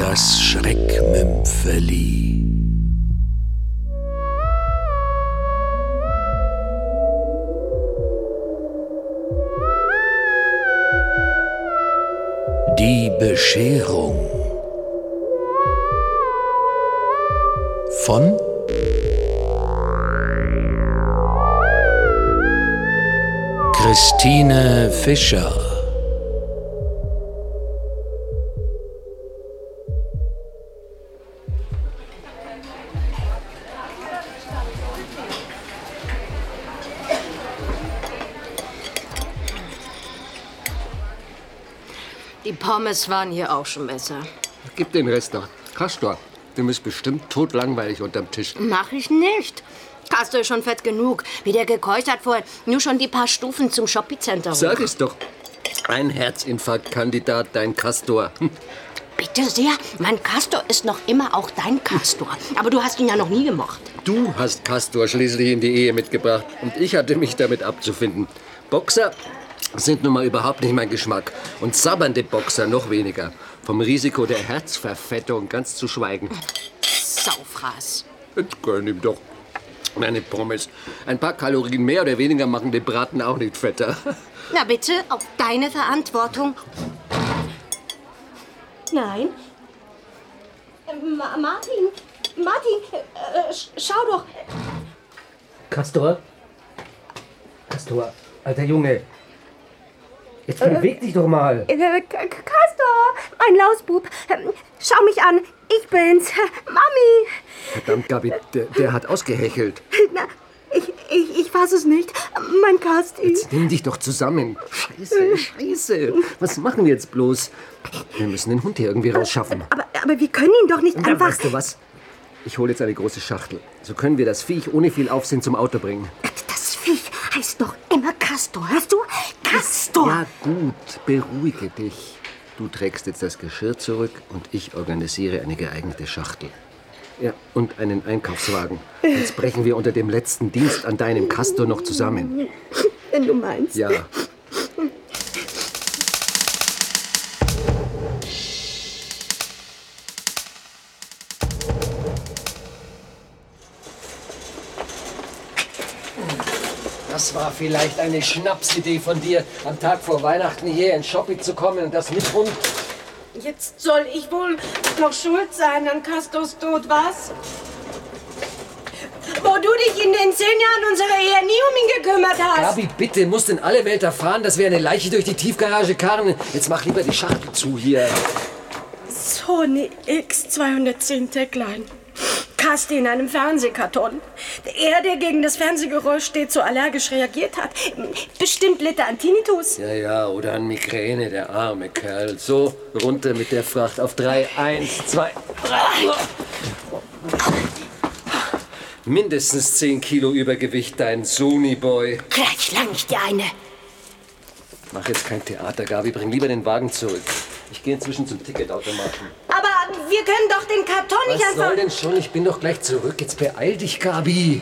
das Schreckmümpfeli. Die Bescherung von Christine Fischer Die Pommes waren hier auch schon besser. Gib den Rest noch. Kastor, dem ist bestimmt totlangweilig unterm Tisch. Mach ich nicht. Castor ist schon fett genug. Wie der gekeucht hat vorhin. Nur schon die paar Stufen zum Shopping-Center. hoch. Sag es doch. Ein Herzinfarktkandidat, dein Kastor. Hm. Bitte sehr, mein Castor ist noch immer auch dein Castor. Aber du hast ihn ja noch nie gemocht. Du hast Kastor schließlich in die Ehe mitgebracht und ich hatte mich damit abzufinden. Boxer sind nun mal überhaupt nicht mein Geschmack und sabbernde Boxer noch weniger. Vom Risiko der Herzverfettung ganz zu schweigen. Saufraß. Jetzt gönn ihm doch. Meine Pommes. Ein paar Kalorien mehr oder weniger machen den Braten auch nicht fetter. Na bitte, auf deine Verantwortung. Nein. Äh, Ma Martin, Martin, äh, sch- schau doch. Kastor? Kastor, alter Junge. Jetzt beweg dich doch mal. Äh, Castor, mein Lausbub. Schau mich an, ich bin's. Mami. Verdammt, Gabi, der, der hat ausgehechelt. Na, ich, ich, ich fass es nicht. Mein Kasti. Jetzt nimm dich doch zusammen. Scheiße, scheiße. Was machen wir jetzt bloß? Wir müssen den Hund hier irgendwie rausschaffen. Aber, aber wir können ihn doch nicht Ja, einfach... weißt du was? Ich hole jetzt eine große Schachtel. So können wir das Viech ohne viel Aufsehen zum Auto bringen. Das Viech heißt doch immer Castor, hörst du? Castor. Ja, gut, beruhige dich. Du trägst jetzt das Geschirr zurück und ich organisiere eine geeignete Schachtel. Ja, und einen Einkaufswagen. Jetzt brechen wir unter dem letzten Dienst an deinem Castor noch zusammen. Wenn du meinst. Ja. Das war vielleicht eine Schnapsidee von dir, am Tag vor Weihnachten hier in Shopping zu kommen und das mit Hund. Jetzt soll ich wohl noch schuld sein an Castors Tod, was? Wo du dich in den zehn Jahren unserer Ehe nie um ihn gekümmert hast. Gabi, bitte, muss denn alle Welt erfahren, dass wir eine Leiche durch die Tiefgarage karren? Jetzt mach lieber die Schachtel zu hier. Sony X210 Techline. Casti in einem Fernsehkarton. Er, der gegen das Fernsehgeräusch stets so allergisch reagiert hat. Bestimmt litt er an Tinnitus. Ja, ja, oder an Migräne, der arme Kerl. So, runter mit der Fracht auf drei, eins, zwei. Mindestens 10 Kilo Übergewicht, dein Sony-Boy. Gleich lang ich dir eine. Mach jetzt kein Theater, Gabi. Bring lieber den Wagen zurück. Ich gehe inzwischen zum Ticketautomaten. Wir können doch den Karton nicht Was einfach... soll denn schon? Ich bin doch gleich zurück. Jetzt beeil dich, Gabi.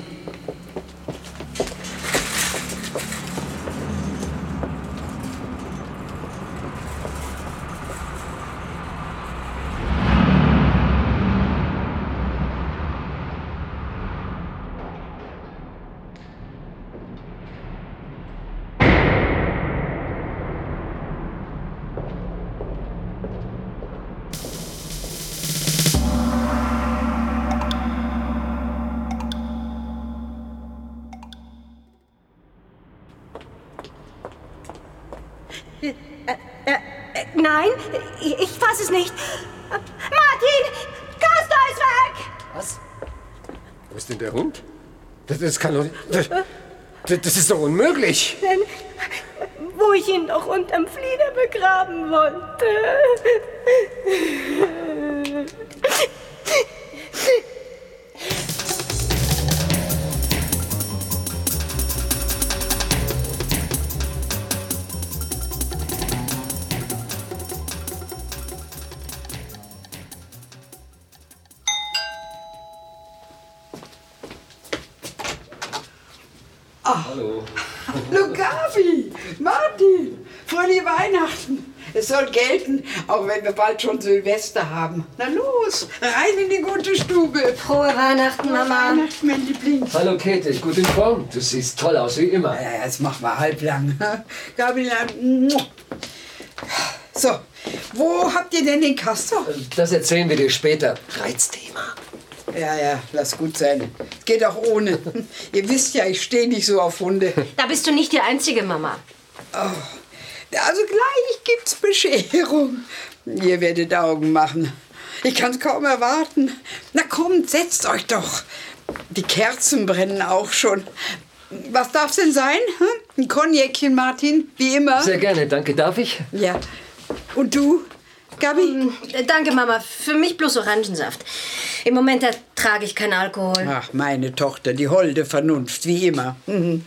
Nein, ich, ich fass es nicht. Martin, Castor ist weg. Was? Wo ist denn der Hund? Das, das kann doch nicht. Das das ist doch unmöglich. Denn, wo ich ihn doch unterm Flieder begraben wollte. Hallo. Hallo Gabi, Martin, fröhliche Weihnachten. Es soll gelten, auch wenn wir bald schon Silvester haben. Na los, rein in die gute Stube. Frohe Weihnachten, Mama. Weihnachten, mein Liebling. Hallo Käthe, gut in Form. Du siehst toll aus, wie immer. Ja, ja, jetzt machen wir halblang. Gabriela. So, wo habt ihr denn den Castor? Das erzählen wir dir später. Reizthema. Ja, ja, lass gut sein. Geht auch ohne. ihr wisst ja, ich stehe nicht so auf Hunde. Da bist du nicht die Einzige, Mama. Also gleich gibt's Bescherung. Ihr werdet Augen machen. Ich kann's kaum erwarten. Na kommt, setzt euch doch. Die Kerzen brennen auch schon. Was darf's denn sein? Hm? Ein Cognacchen, Martin, wie immer. Sehr gerne, danke. Darf ich? Ja. Und du, Gabi? Äh, Danke, Mama. Für mich bloß Orangensaft. Im Moment ertrage ich keinen Alkohol. Ach, meine Tochter, die holde Vernunft, wie immer. Mhm.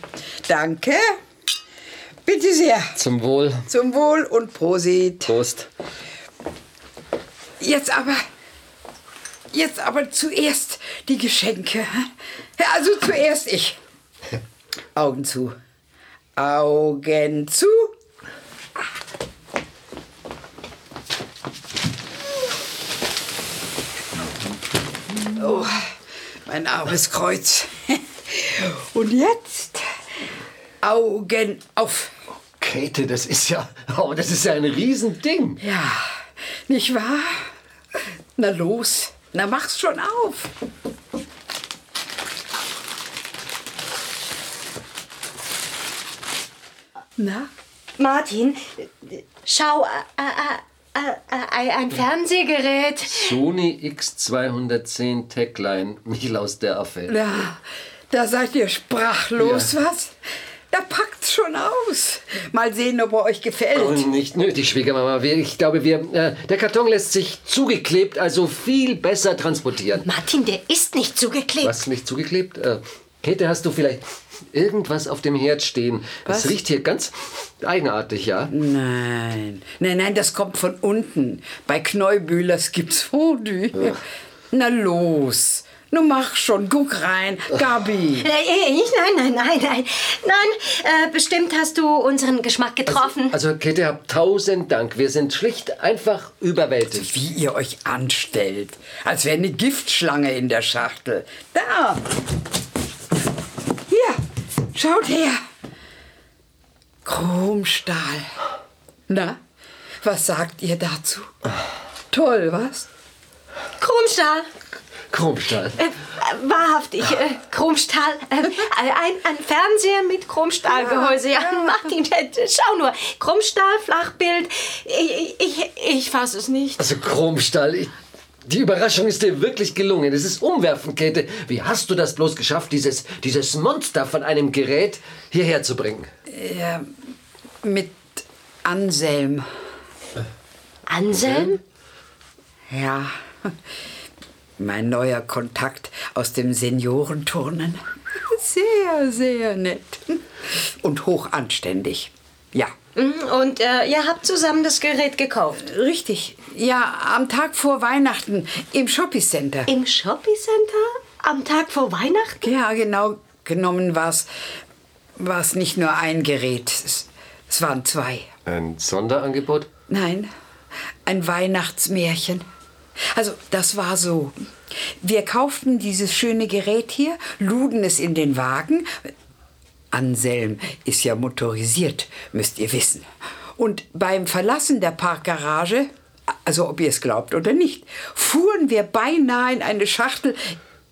Danke. Bitte sehr. Zum Wohl. Zum Wohl und Prosit. Prost. Jetzt aber. Jetzt aber zuerst die Geschenke. Ja, Also zuerst ich. Augen zu. Augen zu. Oh, mein armes Kreuz. Und jetzt Augen auf. Käthe, das ist ja, oh, das ist ja ein Riesending. Ja, nicht wahr? Na los, na mach's schon auf. Na? Martin, schau, äh, äh, ein Fernsehgerät. Sony X210 Techline, Michel aus der Affäre. Na, da seid ihr sprachlos, was? Da packt's schon aus. Mal sehen, ob er euch gefällt. Oh, nicht nötig, Schwiegermama. Wir- Ich glaube, wir, äh, der Karton lässt sich zugeklebt, also viel besser transportieren. Martin, der ist nicht zugeklebt. Was, nicht zugeklebt? Äh, Käthe, hast du vielleicht irgendwas auf dem Herd stehen? Was? Es riecht hier ganz eigenartig, ja? Nein, nein, nein, das kommt von unten. Bei Kneubühlers gibt's Fondue. Na los, nun mach schon, guck rein. Gabi. Äh, ich? Nein, nein, nein, nein. Nein, äh, bestimmt hast du unseren Geschmack getroffen. Also, Käthe, hab tausend Dank. Wir sind schlicht einfach überwältigt. Wie ihr euch anstellt. Als wäre eine Giftschlange in der Schachtel. Da. Schaut her. Chromstahl. Na, was sagt ihr dazu? Toll, was? Chromstahl. Chromstahl. Äh, äh, wahrhaftig, äh, Chromstahl. Äh, ein, ein Fernseher mit Chromstahlgehäuse. Ja, Martin, äh, schau nur. Chromstahl, Flachbild. Ich, ich, ich fass es nicht. Also, Chromstahl, ich, die Überraschung ist dir wirklich gelungen. Es ist umwerfend, Käthe. Wie hast du das bloß geschafft, dieses, dieses Monster von einem Gerät hierher zu bringen? Mit Anselm. Anselm? Ja, mein neuer Kontakt aus dem Seniorenturnen. Sehr, sehr nett. Und hochanständig. Ja. Mhm, Und äh, ihr habt zusammen das Gerät gekauft. Richtig. Ja, am Tag vor Weihnachten im Shopping-Center. Im Shopping-Center? Am Tag vor Weihnachten? Ja, genau genommen war es nicht nur ein Gerät. Es, es waren zwei. Ein Sonderangebot? Nein, ein Weihnachtsmärchen. Also, das war so. Wir kauften dieses schöne Gerät hier, luden es in den Wagen. Anselm ist ja motorisiert, müsst ihr wissen. Und beim Verlassen der Parkgarage, also ob ihr es glaubt oder nicht, fuhren wir beinahe in eine Schachtel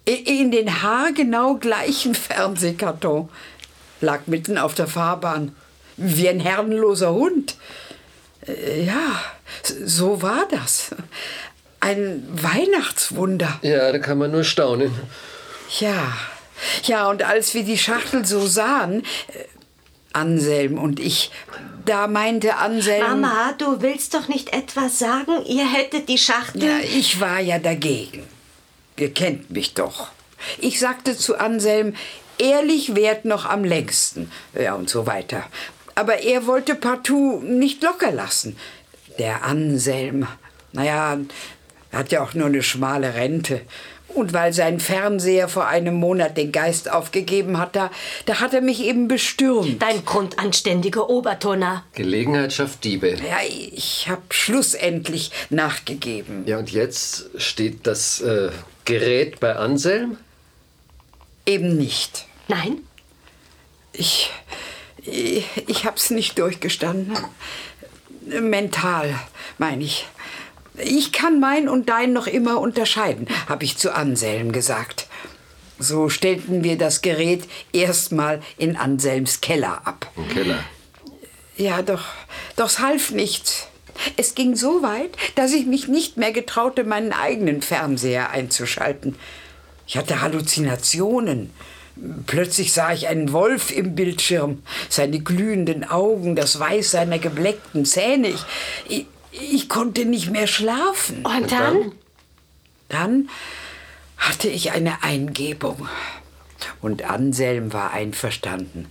in den haargenau gleichen Fernsehkarton. Lag mitten auf der Fahrbahn. Wie ein herrenloser Hund. Äh, Ja, so war das. Ein Weihnachtswunder. Ja, da kann man nur staunen. Ja, ja, und als wir die Schachtel so sahen, äh, Anselm und ich, da meinte Anselm. Mama, du willst doch nicht etwas sagen? Ihr hättet die Schachtel. Ja, ich war ja dagegen. Ihr kennt mich doch. Ich sagte zu Anselm, ehrlich währt noch am längsten. Ja, und so weiter. Aber er wollte partout nicht locker lassen. Der Anselm, naja, er hat ja auch nur eine schmale Rente. Und weil sein Fernseher vor einem Monat den Geist aufgegeben hat, da, da hat er mich eben bestürmt. Dein grundanständiger Obertonner. Gelegenheit schafft Diebe. Ja, ich habe schlussendlich nachgegeben. Ja, und jetzt steht das äh, Gerät bei Anselm? Eben nicht. Nein? Ich, ich, ich hab's nicht durchgestanden. Mental, meine ich. Ich kann mein und dein noch immer unterscheiden, habe ich zu Anselm gesagt. So stellten wir das Gerät erstmal in Anselms Keller ab. Im Keller. Ja, doch, doch es half nichts. Es ging so weit, dass ich mich nicht mehr getraute, meinen eigenen Fernseher einzuschalten. Ich hatte Halluzinationen. Plötzlich sah ich einen Wolf im Bildschirm, seine glühenden Augen, das Weiß seiner gebleckten Zähne. Ich, ich, ich konnte nicht mehr schlafen. Und dann? Dann hatte ich eine Eingebung. Und Anselm war einverstanden.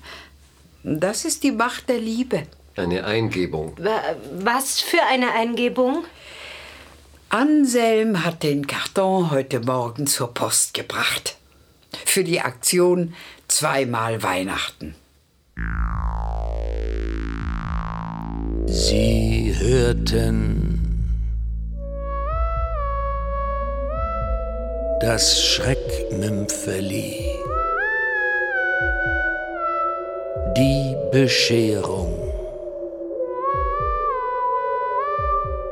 Das ist die Macht der Liebe. Eine Eingebung. Wa- Was für eine Eingebung? Anselm hat den Karton heute Morgen zur Post gebracht. Für die Aktion zweimal Weihnachten. Hörten das Schreckmümpfeli. Die Bescherung.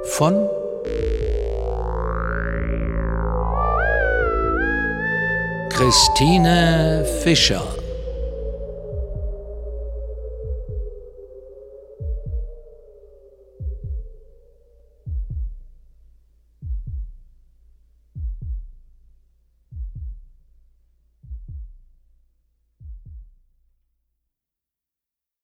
Von Christine Fischer